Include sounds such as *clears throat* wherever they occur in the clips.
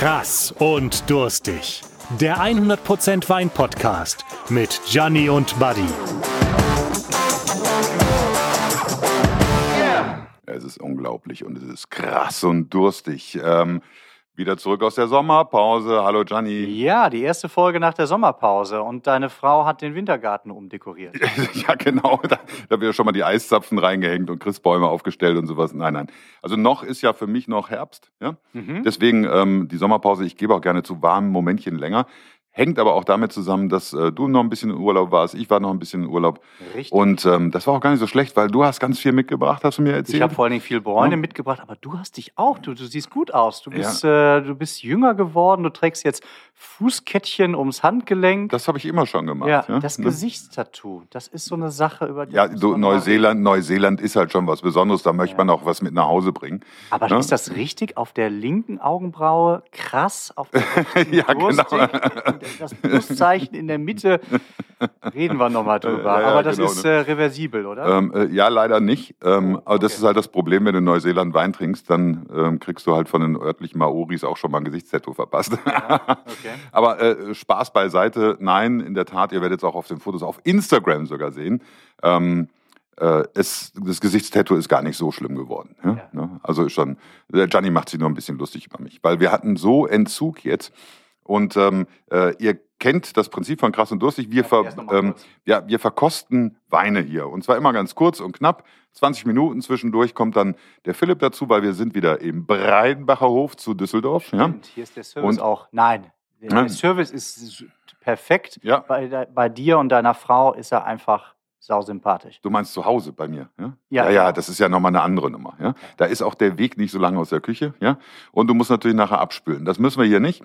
Krass und durstig. Der 100% Wein Podcast mit Gianni und Buddy. Es ist unglaublich und es ist krass und durstig. Ähm, wieder zurück aus der Sommerpause. Hallo Gianni. Ja, die erste Folge nach der Sommerpause und deine Frau hat den Wintergarten umdekoriert. *laughs* ja, genau. Da, da haben wir schon mal die Eiszapfen reingehängt und Christbäume aufgestellt und sowas. Nein, nein. Also noch ist ja für mich noch Herbst. Ja? Mhm. Deswegen ähm, die Sommerpause. Ich gebe auch gerne zu warmen Momentchen länger. Hängt aber auch damit zusammen, dass äh, du noch ein bisschen in Urlaub warst. Ich war noch ein bisschen in Urlaub. Richtig. Und ähm, das war auch gar nicht so schlecht, weil du hast ganz viel mitgebracht, hast du mir erzählt. ich habe vor allen Dingen viel Bräune Ja. mitgebracht, aber du hast dich auch, du, du siehst gut aus. Du bist, äh, du bist jünger geworden, du trägst jetzt Fußkettchen ums Handgelenk. das habe ich immer schon gemacht. ja, ja? das Ne? Gesichtstattoo, das ist so eine Sache, über die Ja, so Neuseeland, Neuseeland ist halt schon was Besonderes, da möchte Ja. man auch was mit nach Hause bringen. Aber Ne? ist das richtig? Auf der linken Augenbraue krass, auf der *laughs* Ja, genau. das Pluszeichen in der Mitte. Reden wir nochmal drüber. Ja, ja, Aber das genau, ist äh, reversibel, oder? Ähm, äh, ja, leider nicht. Ähm, aber das okay. ist halt das Problem, wenn du in Neuseeland Wein trinkst, dann ähm, kriegst du halt von den örtlichen Maoris auch schon mal ein Gesichtstattoo verpasst. okay. Aber äh, Spaß beiseite, nein, in der Tat, ihr werdet es auch auf den Fotos auf Instagram sogar sehen. Ähm, äh, es, das Gesichtstattoo ist gar nicht so schlimm geworden. Ja? Ja. Ne? Also ist schon, Gianni macht sich nur ein bisschen lustig über mich, weil wir hatten so Entzug jetzt und ähm, äh, ihr kennt das Prinzip von krass und durstig. Wir, ver, ähm, ja, wir verkosten Weine hier und zwar immer ganz kurz und knapp. 20 Minuten zwischendurch kommt dann der Philipp dazu, weil wir sind wieder im Breidenbacher Hof zu Düsseldorf. Ja? Stimmt, hier ist der Service Und- auch. Nein, der, der Service ist perfekt. Ja. Bei, bei dir und deiner Frau ist er einfach sausympathisch. Du meinst zu Hause bei mir, ja? Ja, ja, ja, genau. das ist ja nochmal eine andere Nummer, ja? Da ist auch der Weg nicht so lange aus der Küche, ja? Und du musst natürlich nachher abspülen. Das müssen wir hier nicht.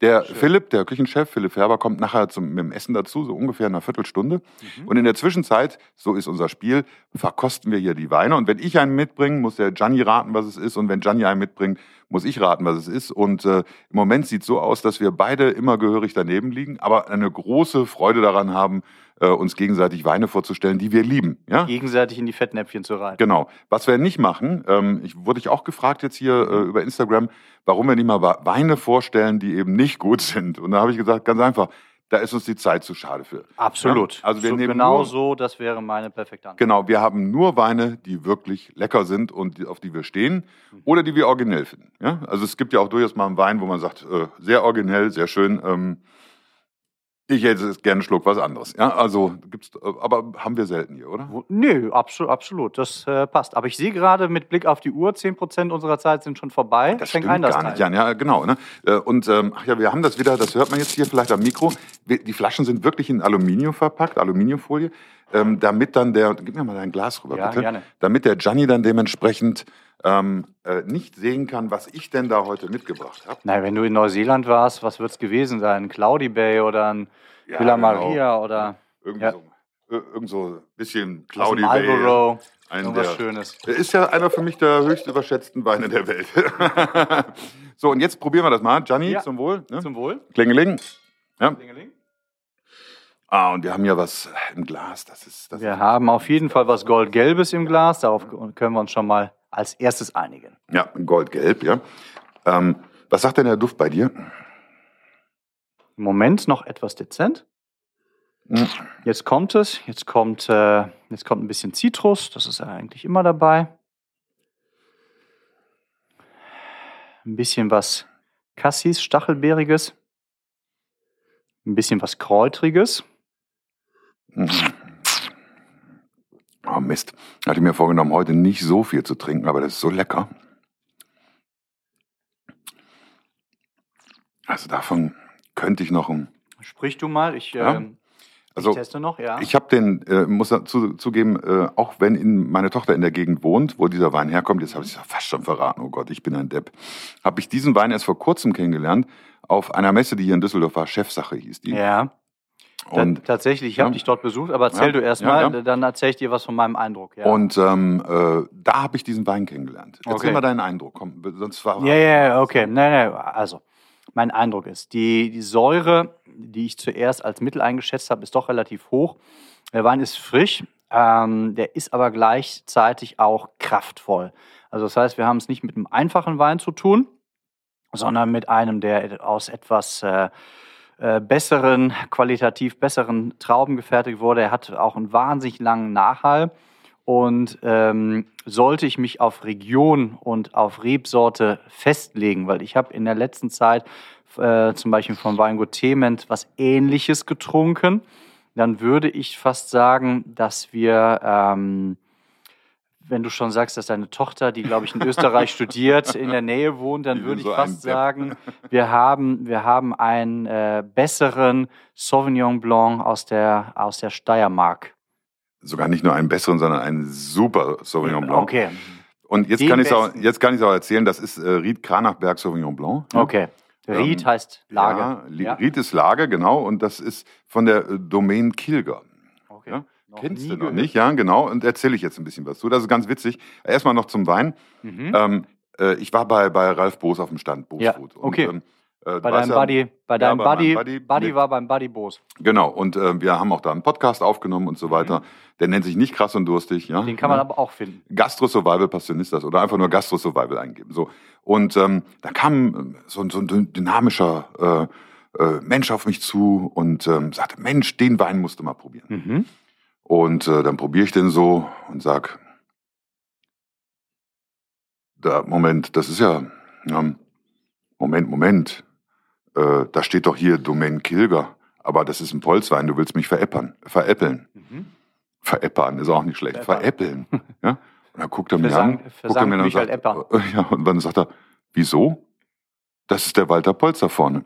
Der Schön. Philipp, der Küchenchef, Philipp Färber, kommt nachher zum, mit dem Essen dazu, so ungefähr in einer Viertelstunde. Mhm. Und in der Zwischenzeit, so ist unser Spiel, verkosten wir hier die Weine. Und wenn ich einen mitbringe, muss der Gianni raten, was es ist. Und wenn Gianni einen mitbringt, muss ich raten, was es ist. Und äh, im Moment sieht es so aus, dass wir beide immer gehörig daneben liegen, aber eine große Freude daran haben, äh, uns gegenseitig Weine vorzustellen, die wir lieben. Ja? Gegenseitig in die Fettnäpfchen zu reiten. Genau. Was wir nicht machen, ähm, ich, wurde ich auch gefragt jetzt hier äh, über Instagram, warum wir nicht mal Weine vorstellen, die eben nicht gut *laughs* sind. Und da habe ich gesagt, ganz einfach, da ist uns die Zeit zu schade für. Absolut. Ja, also wir so, nehmen genau nur- so, das wäre meine perfekte Antwort. Genau, wir haben nur Weine, die wirklich lecker sind und die, auf die wir stehen oder die wir originell finden. Ja? Also es gibt ja auch durchaus mal einen Wein, wo man sagt, äh, sehr originell, sehr schön. Ähm, ich hätte jetzt gerne einen Schluck was anderes. Ja, also gibt's, aber haben wir selten hier, oder? Nö, absolut, absolut, das äh, passt. Aber ich sehe gerade mit Blick auf die Uhr, 10% unserer Zeit sind schon vorbei. Das Schenk stimmt ein, das gar Teil. nicht, Jan. Ja, genau. Ne? Äh, Und ähm, ach ja, wir haben das wieder, das hört man jetzt hier vielleicht am Mikro. Die Flaschen sind wirklich in Aluminium verpackt, Aluminiumfolie, ähm, damit dann der, gib mir mal dein Glas rüber, Ja, bitte. gerne. Damit der Gianni dann dementsprechend ähm, äh, nicht sehen kann, was ich denn da heute mitgebracht habe. Na, wenn du in Neuseeland warst, was wird es gewesen sein? Ein Cloudy Bay oder ein Ja, Villa genau. Maria oder Irgendwie Ja. so, äh, irgend so ein bisschen Cloudy Bay. Marlboro? Ein Irgendwas der- Schönes. Der ist ja einer für mich der höchst überschätzten Weine der Welt. *laughs* so, und jetzt probieren wir das mal. Gianni, Ja. zum Wohl. Ne? Zum Wohl. Klingeling. Ja. Klingeling. Ah, und wir haben ja was im Glas. Das ist, das Wir ist, haben auf jeden Fall was Goldgelbes im Glas. Darauf können wir uns schon mal als erstes einigen. ja, goldgelb, ja. Ähm, was sagt denn der Duft bei dir? Im Moment noch etwas dezent. Hm. Jetzt kommt es. Jetzt kommt, äh, jetzt kommt ein bisschen Zitrus. Das ist ja eigentlich immer dabei. Ein bisschen was Cassis, Stachelbeeriges. Ein bisschen was Kräutriges. Oh Mist. Hatte ich mir vorgenommen, heute nicht so viel zu trinken, aber das ist so lecker. Also davon könnte ich noch ein. Sprich du mal. Ich, Ja. ähm, Also ich teste noch, ja. ich habe den, äh, muss dazu zugeben, äh, auch wenn in, meine Tochter in der Gegend wohnt, wo dieser Wein herkommt, jetzt habe ich es fast schon verraten, oh Gott, ich bin ein Depp, habe ich diesen Wein erst vor kurzem kennengelernt, auf einer Messe, die hier in Düsseldorf war, Chefsache hieß die. ja. Und Ta- tatsächlich, ich habe Ja. dich dort besucht, aber erzähl Ja, du erst mal, ja. dann erzähle ich dir was von meinem Eindruck. Und ähm, äh, da habe ich diesen Wein kennengelernt. Erzähl Okay. mal deinen Eindruck. Komm, sonst war Ja, ja, ja, okay. Nein, nein, also, mein Eindruck ist, die, die Säure, die ich zuerst als Mittel eingeschätzt habe, ist doch relativ hoch. Der Wein ist frisch, ähm, der ist aber gleichzeitig auch kraftvoll. Also das heißt, wir haben es nicht mit einem einfachen Wein zu tun. sondern mit einem, der aus etwas äh, äh, besseren, qualitativ besseren Trauben gefertigt wurde. Er hat auch einen wahnsinnig langen Nachhall. Und ähm, sollte ich mich auf Region und auf Rebsorte festlegen, weil ich habe in der letzten Zeit äh, zum Beispiel von Weingut Thement was Ähnliches getrunken, dann würde ich fast sagen, dass wir ähm, wenn du schon sagst, dass deine Tochter, die glaube ich in Österreich *laughs* studiert, in der Nähe wohnt, dann würde ich so fast sagen, wir haben, wir haben einen äh, besseren Sauvignon Blanc aus der, aus der Steiermark. Sogar nicht nur einen besseren, sondern einen super Sauvignon Blanc. Okay. Und jetzt kann, ich auch, jetzt kann ich es auch erzählen, das ist äh, Ried Kranachberg Sauvignon Blanc. Ja. Okay. Ried ähm, heißt Lage. Ja, ja, Ried ist Lage, genau. Und das ist von der äh, Domain Kilger. Okay. Ja? Noch Kennst du noch nicht? Ja, genau. Und erzähle ich jetzt ein bisschen was zu. Das ist ganz witzig. Erstmal noch zum Wein. Mhm. Ähm, äh, ich war bei, bei Ralf Boos auf dem Stand, Boos ja, Food. Okay. Und, ähm, äh, bei deinem ja, Buddy, bei deinem ja, Buddy, Buddy, Buddy war beim Buddy Boos. Genau, und äh, wir haben auch da einen Podcast aufgenommen und so mhm. weiter. Mhm. Der nennt sich nicht krass und durstig. Ja? Den kann man aber auch finden. Gastro Survival Passionistas oder einfach nur Gastro Survival eingeben. So. Und ähm, da kam so, so ein dynamischer äh, äh, Mensch auf mich zu und ähm, sagte, Mensch, den Wein musst du mal probieren. Mhm. Und äh, dann probiere ich den so und sag, da, Moment, das ist ja, ähm, Moment, Moment, äh, da steht doch hier Domain Kilger, aber das ist ein Polzwein, du willst mich veräppern, veräppeln. Mhm. Veräppern ist auch nicht schlecht, veräppeln. ja? Und dann guckt er mich an, guckt er mir an und sagt, *laughs* ja, und dann sagt er, wieso? Das ist der Walter Polz da vorne.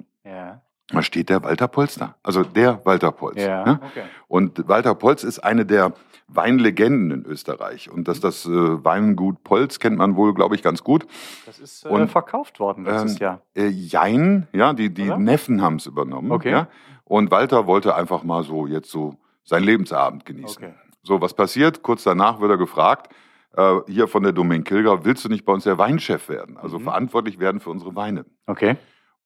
Da steht der Walter Polster, also der Walter Polz. Ja, ne? okay. Und Walter Polz ist eine der Weinlegenden in Österreich. Und dass das äh, Weingut Polz kennt man wohl, glaube ich, ganz gut. Das ist äh, und, verkauft worden letztes ähm, Jahr. Äh, Jein, ja, die, die Neffen haben es übernommen. Okay. Ja? Und Walter wollte einfach mal so jetzt so seinen Lebensabend genießen. Okay. So, was passiert? Kurz danach wird er gefragt, äh, hier von der Domain Kilger, willst du nicht bei uns der Weinchef werden? Also mhm. verantwortlich werden für unsere Weine. Okay.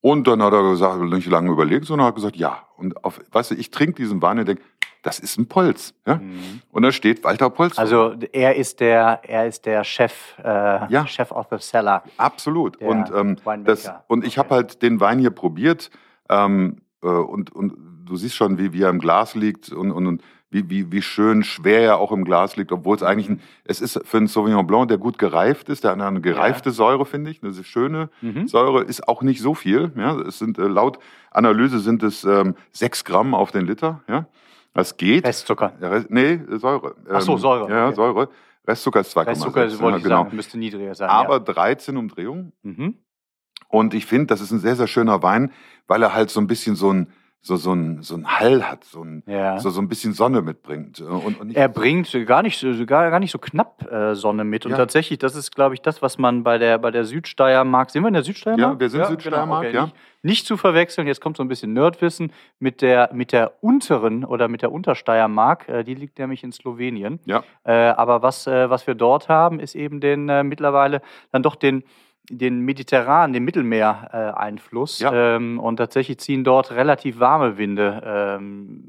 Und dann hat er gesagt, nicht lange überlegt, sondern hat gesagt, ja. Und auf, weißt du, ich trinke diesen Wein und denke, das ist ein Polz. Ja? Mhm. Und da steht Walter Polz. Also er ist der, er ist der Chef, äh, ja. Chef of the Cellar. Absolut. Und, ähm, das, und ich okay. habe halt den Wein hier probiert ähm, äh, und, und du siehst schon, wie, wie er im Glas liegt und, und, und wie, wie, wie schön schwer er auch im Glas liegt, obwohl es eigentlich ein, es ist für einen Sauvignon Blanc, der gut gereift ist, der hat eine gereifte ja. Säure, finde ich, eine schöne mhm. Säure, ist auch nicht so viel. Ja, es sind äh, laut Analyse sind es ähm, sechs Gramm auf den Liter. Ja, das geht. Restzucker? Ja, nee, Säure. Ach so, ähm, Säure. Ja, okay. Säure. Restzucker ist 2,6. Restzucker wollte ja, ich genau. sagen, müsste niedriger sein. Aber ja. 13 Umdrehungen. Mhm. Und ich finde, das ist ein sehr, sehr schöner Wein, weil er halt so ein bisschen so ein so, so, ein, so ein Hall hat, so ein, ja. so, so ein bisschen Sonne mitbringt. Und, und er bringt gar nicht, so, gar, gar nicht so knapp äh, Sonne mit. Und ja. tatsächlich, das ist, glaube ich, das, was man bei der, bei der Südsteiermark, sind wir in der Südsteiermark? Ja, wir sind ja, Südsteiermark, genau, okay. ja. Nicht, nicht, zu verwechseln, jetzt kommt so ein bisschen Nerdwissen, mit der, mit der unteren oder mit der Untersteiermark, äh, die liegt nämlich in Slowenien. Ja. Äh, aber was, äh, was wir dort haben, ist eben den äh, mittlerweile dann doch den den mediterranen, den Mittelmeereinfluss. Ja. Ähm, und tatsächlich ziehen dort relativ warme Winde ähm,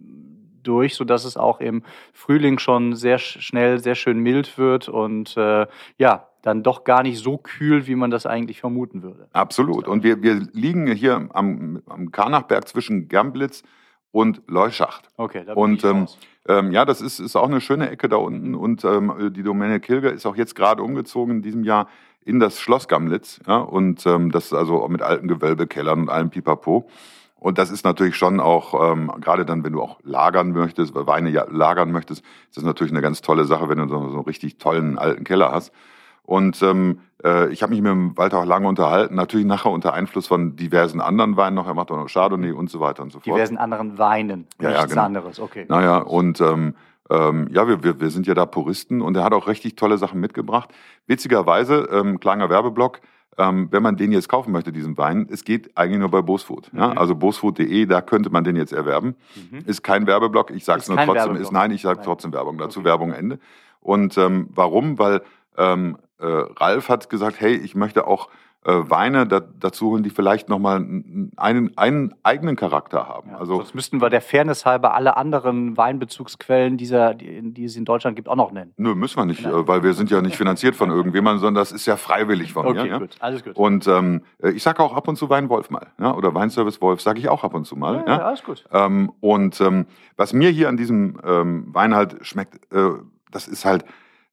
durch, sodass es auch im Frühling schon sehr schnell sehr schön mild wird und äh, ja, dann doch gar nicht so kühl, wie man das eigentlich vermuten würde. Absolut. Und wir, wir liegen hier am, am Karnachberg zwischen Germblitz und Leuschacht. Okay, da bin und, ich ähm, ähm, ja, das ist, ist auch eine schöne Ecke da unten. Und ähm, die Domäne Kilger ist auch jetzt gerade umgezogen in diesem Jahr in das Schloss Gamlitz. Ja, und ähm, das also mit alten Gewölbekellern und allem Pipapo. Und das ist natürlich schon auch, ähm, gerade dann, wenn du auch lagern möchtest, Weine ja, lagern möchtest, ist das natürlich eine ganz tolle Sache, wenn du so, so einen richtig tollen alten Keller hast. Und ähm, äh, ich habe mich mit Walter auch lange unterhalten, natürlich nachher unter Einfluss von diversen anderen Weinen noch. Er macht auch noch Chardonnay und so weiter und so fort. Diversen anderen Weinen, ja, nichts ja, genau. anderes, okay. Naja, und ähm, ähm, ja, wir, wir, wir sind ja da Puristen und er hat auch richtig tolle Sachen mitgebracht. Witzigerweise, ähm, kleiner Werbeblock, ähm, wenn man den jetzt kaufen möchte, diesen Wein, es geht eigentlich nur bei Bosfood. Mhm. Ja? Also bosfood.de, da könnte man den jetzt erwerben. Mhm. Ist kein Werbeblock, ich sage es nur trotzdem, ist nein, ich sage trotzdem Werbung dazu, okay. Werbung Ende. Und ähm, warum? Weil ähm, äh, Ralf hat gesagt, hey, ich möchte auch äh, Weine da, dazu holen, die vielleicht nochmal einen, einen eigenen Charakter haben. Ja, also sonst müssten wir der Fairness halber alle anderen Weinbezugsquellen, dieser, die, die es in Deutschland gibt, auch noch nennen. Nö, müssen wir nicht, ja. weil wir sind ja nicht finanziert von irgendjemandem, sondern das ist ja freiwillig von okay, mir. Gut, alles gut. Und ähm, ich sage auch ab und zu Weinwolf mal, ja, oder Weinservice Wolf sage ich auch ab und zu mal. Ja, ja. alles gut. Ähm, und ähm, was mir hier an diesem ähm, Wein halt schmeckt, äh, das ist halt,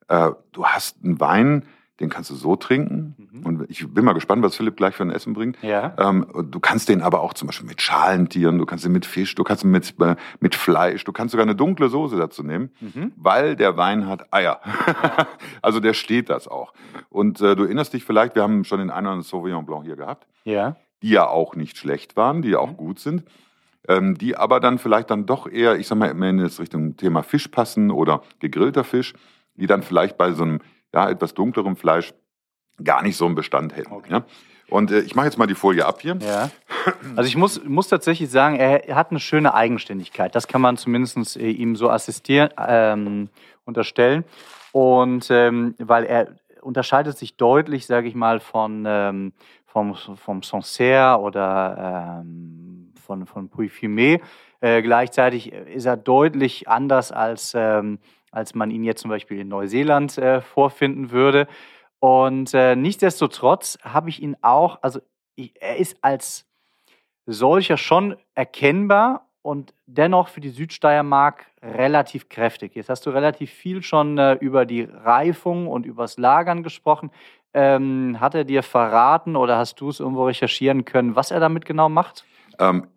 äh, du hast einen Wein, den kannst du so trinken. Mhm. Und ich bin mal gespannt, was Philipp gleich für ein Essen bringt. Ja. Ähm, du kannst den aber auch zum Beispiel mit Schalentieren, du kannst ihn mit Fisch, du kannst ihn mit, äh, mit Fleisch, du kannst sogar eine dunkle Soße dazu nehmen, mhm. weil der Wein hat Eier. *laughs* also der steht das auch. Und äh, du erinnerst dich vielleicht, wir haben schon den einen Sauvignon Blanc hier gehabt. Ja. Die ja auch nicht schlecht waren, die ja auch mhm. gut sind. Ähm, die aber dann vielleicht dann doch eher, ich sag mal, mehr in das Richtung Thema Fisch passen oder gegrillter Fisch, die dann vielleicht bei so einem ja, etwas dunklerem Fleisch gar nicht so einen Bestand hätten. Okay. Ja? Und äh, ich mache jetzt mal die Folie ab hier. Ja. *clears throat* Also ich muss, muss tatsächlich sagen, er, hat eine schöne Eigenständigkeit. Das kann man zumindest äh, ihm so assistieren, ähm, unterstellen. Und ähm, weil er unterscheidet sich deutlich, sage ich mal, von ähm, vom, vom Sancerre oder ähm, von, von Puy Fumé. Äh, gleichzeitig ist er deutlich anders als ähm, als man ihn jetzt zum Beispiel in Neuseeland äh, vorfinden würde. Und äh, nichtsdestotrotz habe ich ihn auch, also ich, er ist als solcher schon erkennbar und dennoch für die Südsteiermark relativ kräftig. Jetzt hast du relativ viel schon äh, über die Reifung und übers Lagern gesprochen. Ähm, hat er dir verraten oder hast du es irgendwo recherchieren können, was er damit genau macht? Ähm,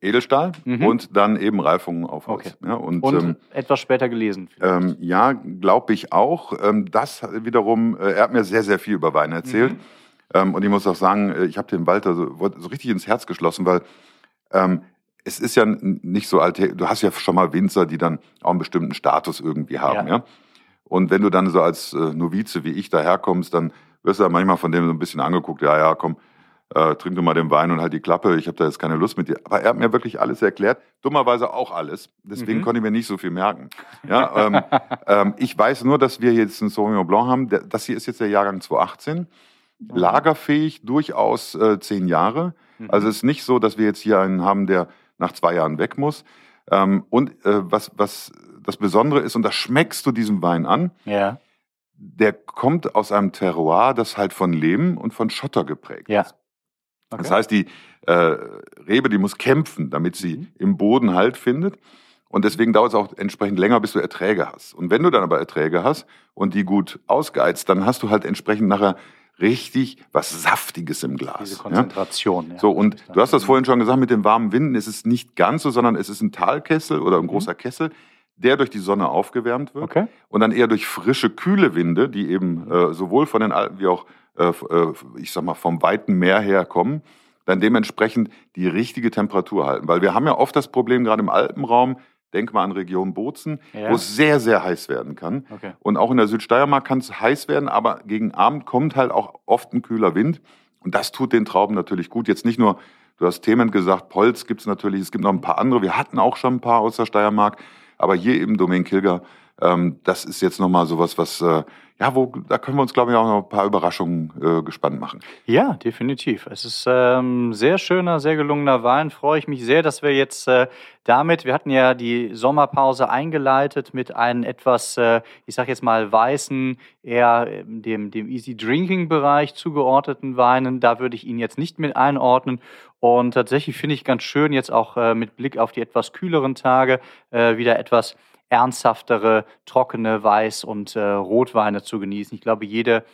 Edelstahl mhm. und dann eben Reifungen auf Holz. Okay. Ja, und, und ähm, etwas später gelesen. Ähm, ja, glaube ich auch. Ähm, das wiederum, äh, er hat mir sehr, sehr viel über Wein erzählt. Mhm. Ähm, und ich muss auch sagen, äh, ich habe den Walter so, so, richtig ins Herz geschlossen, weil ähm, es ist ja nicht so alt. Du hast ja schon mal Winzer, die dann auch einen bestimmten Status irgendwie haben. Ja. ja? Und wenn du dann so als äh, Novize wie ich daherkommst, dann wirst du ja manchmal von dem so ein bisschen angeguckt, ja, ja, komm, äh, trink du mal den Wein und halt die Klappe, ich habe da jetzt keine Lust mit dir. Aber er hat mir wirklich alles erklärt, dummerweise auch alles. Deswegen mhm. konnte ich mir nicht so viel merken. Ja, ähm, *laughs* ähm, ich weiß nur, dass wir jetzt einen Sauvignon Blanc haben. Das hier ist jetzt der Jahrgang 2018. Lagerfähig, durchaus äh, zehn Jahre. Mhm. Also es ist nicht so, dass wir jetzt hier einen haben, der nach zwei Jahren weg muss. Ähm, und äh, was, was das Besondere ist, und das schmeckst du diesem Wein an, ja. der kommt aus einem Terroir, das halt von Lehm und von Schotter geprägt ja. ist. Okay. Das heißt, die äh, Rebe, die muss kämpfen, damit sie mhm. im Boden Halt findet. Und deswegen dauert es auch entsprechend länger, bis du Erträge hast. Und wenn du dann aber Erträge hast und die gut ausgeizt, dann hast du halt entsprechend nachher richtig was Saftiges im Glas. Diese Konzentration. Ja? ja. So, und du hast das vorhin schon gesagt, mit den warmen Winden ist es nicht ganz so, sondern es ist ein Talkessel oder ein mhm. großer Kessel, der durch die Sonne aufgewärmt wird. Okay. Und dann eher durch frische, kühle Winde, die eben äh, sowohl von den Alpen wie auch äh, äh, ich sag mal, vom weiten Meer her kommen, dann dementsprechend die richtige Temperatur halten. Weil wir haben ja oft das Problem, gerade im Alpenraum, denk mal an Region Bozen, ja. wo es sehr, sehr heiß werden kann. Okay. Und auch in der Südsteiermark kann es heiß werden, aber gegen Abend kommt halt auch oft ein kühler Wind. Und das tut den Trauben natürlich gut. Jetzt nicht nur, du hast Themen gesagt, Polz gibt es natürlich, es gibt noch ein paar andere. Wir hatten auch schon ein paar aus der Steiermark, aber hier eben Domain Kilger, ähm, das ist jetzt nochmal sowas, was äh, ja, wo, da können wir uns, glaube ich, auch noch ein paar Überraschungen äh, gespannt machen. Ja, definitiv. Es ist ähm, sehr schöner, sehr gelungener Wein. Freue ich mich sehr, dass wir jetzt äh, damit, wir hatten ja die Sommerpause eingeleitet mit einem etwas, äh, ich sage jetzt mal, weißen, eher dem, dem Easy Drinking Bereich zugeordneten Weinen. Da würde ich ihn jetzt nicht mit einordnen. Und tatsächlich finde ich ganz schön, jetzt auch äh, mit Blick auf die etwas kühleren Tage, äh, wieder etwas ernsthaftere, trockene Weiß- und äh, Rotweine zu genießen. Ich glaube, jede,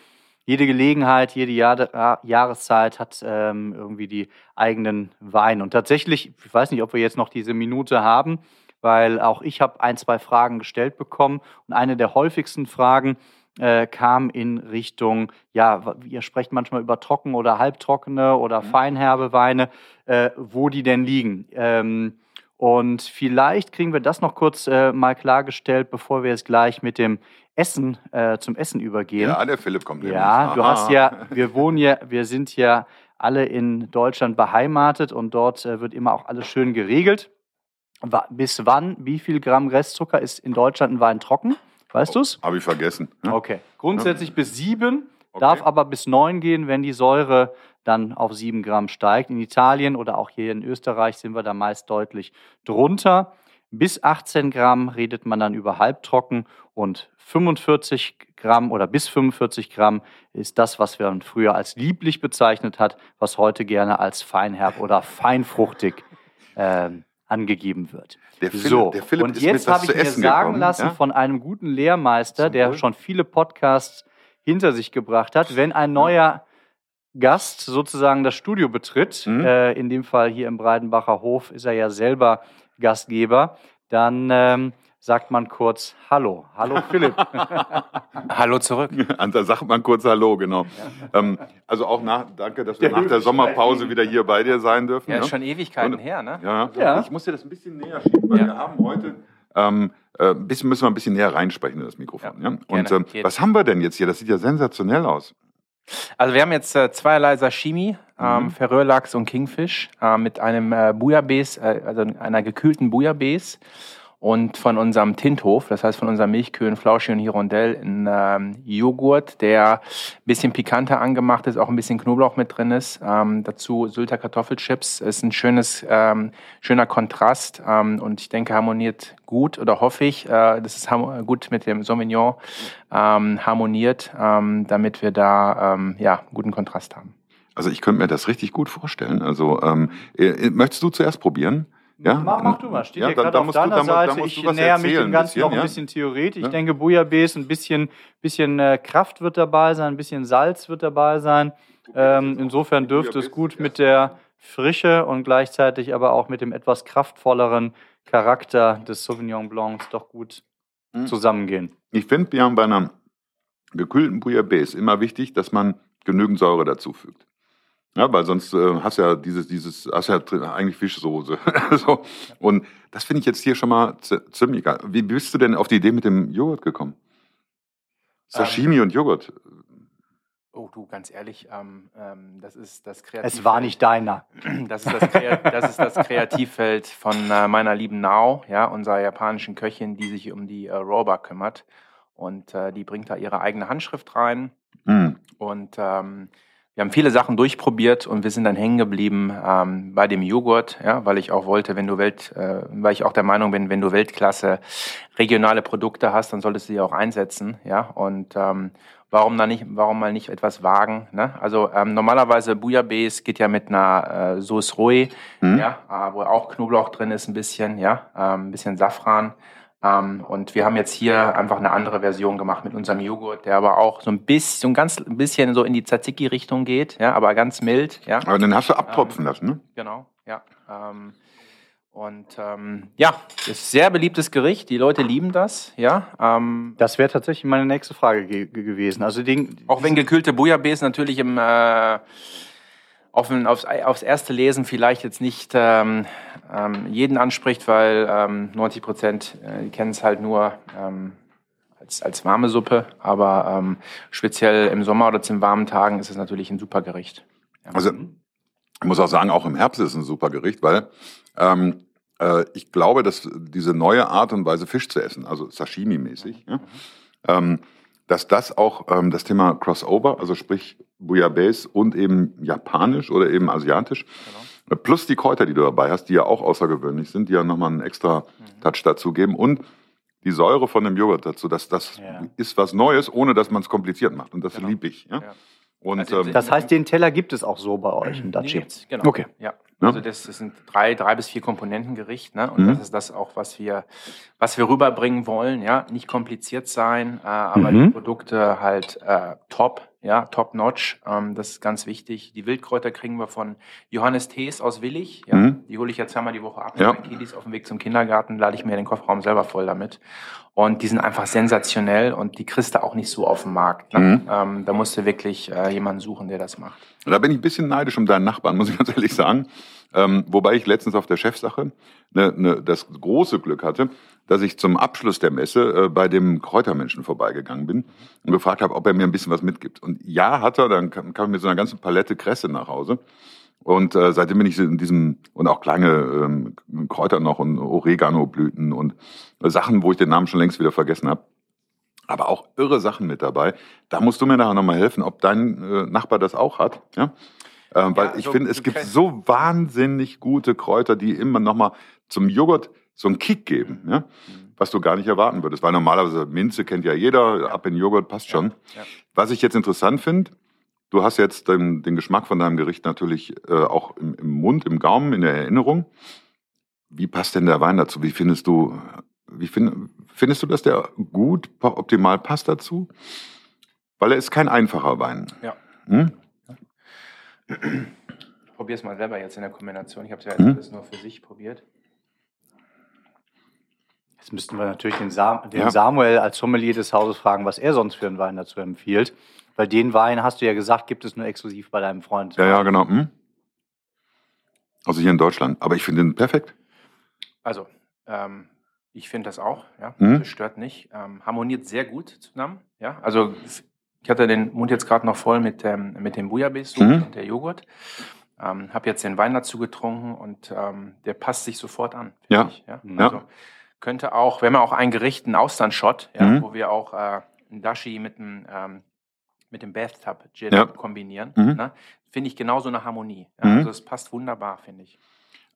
jede Gelegenheit, jede Jahr, Jahreszeit hat ähm, irgendwie die eigenen Weine. Und tatsächlich, ich weiß nicht, ob wir jetzt noch diese Minute haben, weil auch ich habe ein, zwei Fragen gestellt bekommen. Und eine der häufigsten Fragen äh, kam in Richtung, ja, ihr sprecht manchmal über trocken oder halbtrockene oder mhm. feinherbe Weine, äh, wo die denn liegen. Ähm, und vielleicht kriegen wir das noch kurz äh, mal klargestellt, bevor wir jetzt gleich mit dem Essen äh, zum Essen übergehen. Ja, der Philipp kommt. Ja, du hast ja, *laughs* wir wohnen ja, wir sind ja alle in Deutschland beheimatet und dort äh, wird immer auch alles schön geregelt. Bis wann, wie viel Gramm Restzucker ist in Deutschland ein Wein trocken? Weißt du es? Habe ich vergessen. Ne? Okay. Grundsätzlich ja. bis sieben Okay. Darf aber bis 9 gehen, wenn die Säure dann auf 7 Gramm steigt. In Italien oder auch hier in Österreich sind wir da meist deutlich drunter. Bis 18 Gramm redet man dann über halbtrocken und 45 Gramm oder bis 45 Gramm ist das, was man früher als lieblich bezeichnet hat, was heute gerne als feinherb oder feinfruchtig *laughs* äh, angegeben wird. Der Philipp, so, der Philipp und jetzt habe ich mir sagen gekommen, lassen ja? von einem guten Lehrmeister, der schon viele Podcasts hinter sich gebracht hat, wenn ein neuer Gast sozusagen das Studio betritt, mhm. äh, in dem Fall hier im Breidenbacher Hof ist er ja selber Gastgeber, dann ähm, sagt man kurz Hallo. Hallo *laughs* Philipp. Hallo zurück. Da sagt man kurz Hallo, genau. Ja. Ähm, also auch nach, danke, dass wir der nach der Sommerpause wieder hier bei dir sein dürfen. Ja, ist schon Ewigkeiten Und, her, ne? Ja. ja. Ich muss dir das ein bisschen näher schieben, weil wir haben heute ähm, äh, bisschen, müssen wir ein bisschen näher reinsprechen in das Mikrofon. Ja, Und ähm, was haben wir denn jetzt hier? Das sieht ja sensationell aus. Also wir haben jetzt äh, zweierlei Sashimi, ähm, mhm. Färöerlachs und Kingfish äh, mit einem äh, Bouillabaisse, äh, also einer gekühlten Bouillabaisse und von unserem Tinthof, das heißt von unserem Milchkühen, Flauschi und Hirondell, in ähm, Joghurt, der ein bisschen pikanter angemacht ist, auch ein bisschen Knoblauch mit drin ist. Ähm, dazu Sylter Kartoffelchips ist ein schönes, ähm, schöner Kontrast ähm, und ich denke harmoniert gut oder hoffe ich, äh, dass es gut mit dem Sauvignon ähm, harmoniert, ähm, damit wir da ja guten Kontrast haben. Also ich könnte mir das richtig gut vorstellen. Also ähm, äh, möchtest du zuerst probieren? Ja? Mach, mach du mal, steht ja, hier gerade auf deiner du, Seite. ich näher mich dem Ganzen bisschen, noch ein bisschen Theorie. Ich ja? denke, Bouillabaisse, ein bisschen, bisschen äh, Kraft wird dabei sein, ein bisschen Salz wird dabei sein. Ähm, insofern dürfte es gut mit der Frische und gleichzeitig aber auch mit dem etwas kraftvolleren Charakter des Sauvignon Blancs doch gut mhm. zusammengehen. Ich finde, wir haben bei einer gekühlten Bouillabaisse immer wichtig, dass man genügend Säure dazu fügt. Ja, weil sonst äh, hast ja dieses, dieses, hast ja eigentlich Fischsoße. *laughs* so. Und das finde ich jetzt hier schon mal ziemlich geil. Wie bist du denn auf die Idee mit dem Joghurt gekommen? Sashimi ähm, und Joghurt. Oh, du, ganz ehrlich, ähm, ähm, das ist das Kreativfeld. Es war nicht deiner. *clears throat* Das ist das, das, ist das Kreativfeld von äh, meiner lieben Nao, ja, unserer japanischen Köchin, die sich um die äh, Rawbar kümmert. Und äh, die bringt da ihre eigene Handschrift rein. Mm. Und ähm, wir haben viele Sachen durchprobiert und wir sind dann hängen geblieben ähm, bei dem Joghurt, ja, weil ich auch wollte, wenn du Welt, äh, weil ich auch der Meinung bin, wenn du Weltklasse regionale Produkte hast, dann solltest du sie auch einsetzen, ja. Und ähm, warum dann nicht, warum mal nicht etwas wagen? Ne? Also ähm, normalerweise Bouillabaisse geht ja mit einer äh, Sauce Roe, mhm. ja, äh, wo auch Knoblauch drin ist, ein bisschen, ja, ähm, ein bisschen Safran. Ähm, und wir haben jetzt hier einfach eine andere Version gemacht mit unserem Joghurt, der aber auch so ein bisschen, so ein ganz bisschen so in die Tzatziki-Richtung geht, ja, aber ganz mild, ja. Aber den hast du abtropfen ähm, lassen, ne? Genau, ja. Ähm, und ähm, ja, ist sehr beliebtes Gericht. Die Leute lieben das, ja. Ähm, das wäre tatsächlich meine nächste Frage ge gewesen. Also den, auch wenn gekühlte Bouillabaisse natürlich im äh, auf aufs, aufs erste Lesen vielleicht jetzt nicht ähm, ähm, jeden anspricht, weil ähm, 90 Prozent äh, kennen es halt nur ähm, als, als warme Suppe, aber ähm, speziell im Sommer oder zu den warmen Tagen ist es natürlich ein super Gericht. Ja. Also ich muss auch sagen, auch im Herbst ist es ein super Gericht, weil äh, ich glaube, dass diese neue Art und Weise Fisch zu essen, also Sashimi-mäßig, ja, ähm, dass das auch ähm, das Thema Crossover, also sprich Bouillabaisse und eben japanisch oder eben asiatisch, genau. plus die Kräuter, die du dabei hast, die ja auch außergewöhnlich sind, die ja nochmal einen extra mhm. Touch dazu geben und die Säure von dem Joghurt dazu, dass das ja. ist was Neues, ohne dass man es kompliziert macht und das genau. liebe ich. Ja? ja. Und, also, ähm, das heißt, den Teller gibt es auch so bei euch im Daci? Nee, genau. Okay. Ja. Also das, das sind drei, drei bis vier Komponentengericht, ne? Und mhm. das ist das auch, was wir, was wir rüberbringen wollen, ja. Nicht kompliziert sein, äh, aber mhm. die Produkte halt äh, top, ja, top notch. Ähm, das ist ganz wichtig. Die Wildkräuter kriegen wir von Johannes Thees aus Willig. Ja? Mhm. Die hole ich jetzt einmal die Woche ab. Ja. Kidis auf dem Weg zum Kindergarten lade ich mir den Kofferraum selber voll damit. Und die sind einfach sensationell und die kriegst du auch nicht so auf dem Markt. Ne? Mhm. Ähm, da musst du wirklich äh, jemanden suchen, der das macht. Da bin ich ein bisschen neidisch um deinen Nachbarn, muss ich ganz ehrlich sagen. Ähm, wobei ich letztens auf der Chefsache ne, ne, das große Glück hatte, dass ich zum Abschluss der Messe äh, bei dem Kräutermenschen vorbeigegangen bin und gefragt habe, ob er mir ein bisschen was mitgibt. Und ja, hat er, dann kam, kam mit so einer ganzen Palette Kresse nach Hause. Und äh, seitdem bin ich in diesem, und auch kleine ähm, Kräuter noch und Oregano-Blüten und äh, Sachen, wo ich den Namen schon längst wieder vergessen habe. aber auch irre Sachen mit dabei. Da musst du mir nachher nochmal helfen, ob dein äh, Nachbar das auch hat. Ja? Ähm, weil ja, ich so finde, es gibt so wahnsinnig gute Kräuter, die immer nochmal zum Joghurt so einen Kick geben, ja? Mhm. was du gar nicht erwarten würdest. Weil normalerweise Minze kennt ja jeder, ja. ab in Joghurt passt schon. Was ich jetzt interessant finde, du hast jetzt den, den, Geschmack von deinem Gericht natürlich äh, auch im, im Mund, im Gaumen, in der Erinnerung. Wie passt denn der Wein dazu? Wie findest du, wie find, findest du, dass der gut, optimal passt dazu? Weil er ist kein einfacher Wein. Ja. Hm? Probier es mal selber jetzt in der Kombination. Ich habe es ja hm? alles nur für sich probiert. Jetzt müssten wir natürlich den, Sam den ja. Samuel als Sommelier des Hauses fragen, was er sonst für einen Wein dazu empfiehlt. Weil den Wein, hast du ja gesagt, gibt es nur exklusiv bei deinem Freund. Ja, ja, genau. Hm? Also hier in Deutschland. Aber ich finde ihn perfekt. Also, ähm, ich finde das auch. Ja, hm? Das stört nicht. Ähm, harmoniert sehr gut zusammen. Ja, also ich hatte den Mund jetzt gerade noch voll mit, ähm, mit dem Bouillabaisse mhm. und der Joghurt. Ähm, habe jetzt den Wein dazu getrunken und ähm, der passt sich sofort an. Ja. Ich, ja? Also könnte auch, wir haben ja auch ein Gericht, einen Austernshot, ja, mhm. wo wir auch äh, ein Dashi mit einem ähm, mit dem Bathtub Gin ja. kombinieren. Mhm. Ne? Finde ich genauso eine Harmonie. Ja? Mhm. Also es passt wunderbar, finde ich.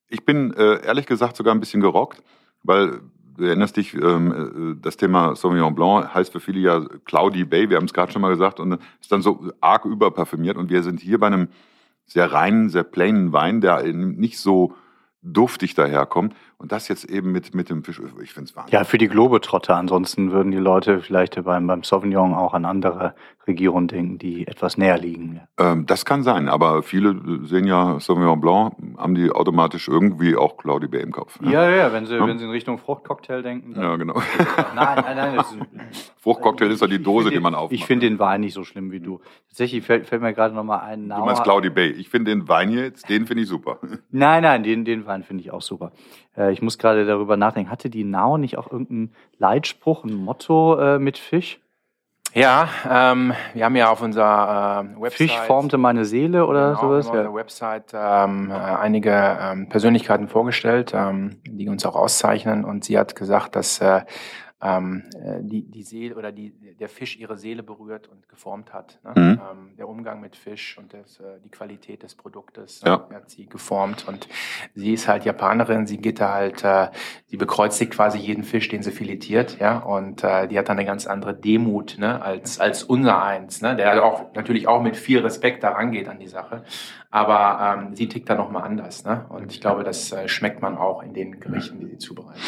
Ich bin äh, ehrlich gesagt sogar ein bisschen gerockt, weil Du erinnerst dich, ähm, äh, das Thema Sauvignon Blanc heißt für viele ja Cloudy Bay, wir haben es gerade schon mal gesagt, und ist dann so arg überparfümiert. Und wir sind hier bei einem sehr reinen, sehr plainen Wein, der nicht so duftig daherkommt. Und das jetzt eben mit, mit dem Fisch, ich finde es wahnsinnig. Ja, für die Globetrotter. Ansonsten würden die Leute vielleicht beim, beim Sauvignon auch an andere Regionen denken, die etwas näher liegen. Ähm, das kann sein, aber viele sehen ja Sauvignon Blanc, haben die automatisch irgendwie auch Claudie Bay im Kopf. Ja, ja, ja wenn, sie, ja? wenn sie in Richtung Fruchtcocktail denken. Ja, genau. *laughs* nein, nein, nein. Ist, *laughs* Fruchtcocktail ist ja die Dose, die man aufmacht. Ich finde den Wein nicht so schlimm wie du. Tatsächlich fällt, fällt mir gerade noch mal ein Name. Du meinst Claudie Bay. Ich finde den Wein jetzt, den finde ich super. Nein, nein, den, den Wein finde ich auch super. Äh, ich muss gerade darüber nachdenken. Hatte die Nau nicht auch irgendeinen Leitspruch, ein Motto äh, mit Fisch? Ja, ähm, wir haben ja auf unserer äh, Website. Fisch formte meine Seele oder genau, sowas? Auf unserer ja. Website ähm, äh, einige ähm, Persönlichkeiten vorgestellt, ähm, die uns auch auszeichnen. Und sie hat gesagt, dass äh, ähm, äh, die, die Seele oder die, der Fisch ihre Seele berührt und geformt hat. Ne? Mhm. Ähm, der Umgang mit Fisch und das, äh, die Qualität des Produktes ja. äh, hat sie geformt. Und sie ist halt Japanerin, sie geht da halt, äh, sie bekreuzigt quasi jeden Fisch, den sie filetiert, ja, und äh, die hat dann eine ganz andere Demut, ne, als, als unser eins, ne, der auch natürlich auch mit viel Respekt da rangeht an die Sache. Aber ähm, sie tickt da nochmal anders, ne? Und ich glaube, das schmeckt man auch in den Gerichten, die sie zubereitet.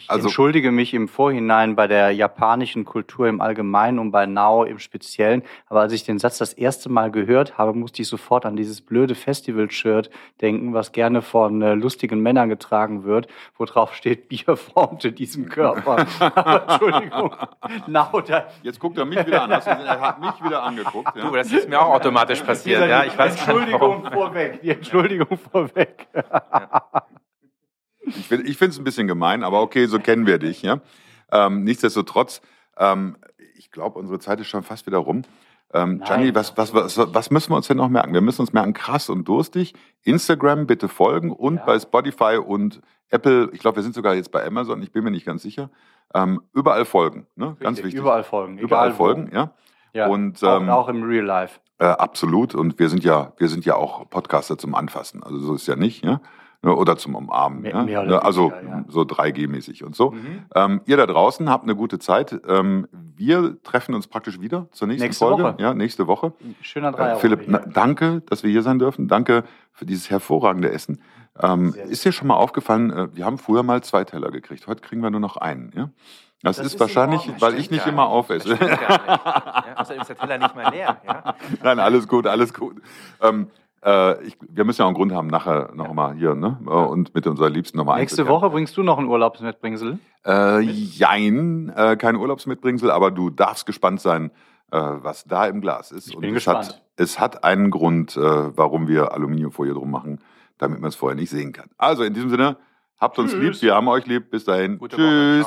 Ich also, entschuldige mich im Vorhinein bei der japanischen Kultur im Allgemeinen und bei Nao im Speziellen. Aber als ich den Satz das erste Mal gehört habe, musste ich sofort an dieses blöde Festival-Shirt denken, was gerne von äh, lustigen Männern getragen wird, wo drauf steht, *laughs* Bier formte diesen Körper. Entschuldigung. *laughs* Nao, da Jetzt guckt er mich wieder an. er hat mich wieder angeguckt. Ja? Du, das ist mir auch automatisch passiert. Ja, ich weiß Entschuldigung vorweg. Die Entschuldigung vorweg. Ja. Ich finde es ein bisschen gemein, aber okay, so kennen wir dich. Ja? Ähm, nichtsdestotrotz, ähm, ich glaube, unsere Zeit ist schon fast wieder rum. Ähm, Gianni, was, was, was, was müssen wir uns denn noch merken? Wir müssen uns merken, krass und durstig. Instagram bitte folgen und ja. bei Spotify und Apple, ich glaube, wir sind sogar jetzt bei Amazon, ich bin mir nicht ganz sicher. Ähm, überall folgen, ne? ganz wichtig. Überall folgen. Überall folgen, ja. ja. Und, ähm, auch, auch im Real Life. Äh, absolut. Und wir sind ja, wir sind ja auch Podcaster zum Anfassen. Also so ist ja nicht, ja. Ne, oder zum Umarmen. Mehr, ja? mehr also ja. so 3G-mäßig und so. Mhm. Ähm, ihr da draußen habt eine gute Zeit. Ähm, wir treffen uns praktisch wieder zur nächsten nächste Folge. Woche. Ja, nächste Woche. Schöner Dreier. Äh, Philipp, na, danke, dass wir hier sein dürfen. Danke für dieses hervorragende Essen. Ähm, ist dir schon mal aufgefallen, äh, wir haben früher mal zwei Teller gekriegt. Heute kriegen wir nur noch einen. Ja? Das, das ist, ist, wahrscheinlich, weil ich nicht immer aufesse. Außerdem ist der Teller nicht mal leer. Ja? *laughs* Nein, alles gut, alles gut. Ähm, äh, ich, wir müssen ja auch einen Grund haben, nachher noch ja. mal hier ne? Äh, und mit unserer Liebsten nochmal Nächste Woche bringst du noch ein Urlaubsmitbringsel? Äh, jein, äh, kein Urlaubsmitbringsel, aber du darfst gespannt sein, äh, was da im Glas ist. Ich bin und gespannt. Es hat, es hat einen Grund, äh, warum wir Aluminiumfolie drum machen, damit man es vorher nicht sehen kann. Also in diesem Sinne, habt uns Tschüss. lieb, wir haben euch lieb. Bis dahin. Gute Tschüss.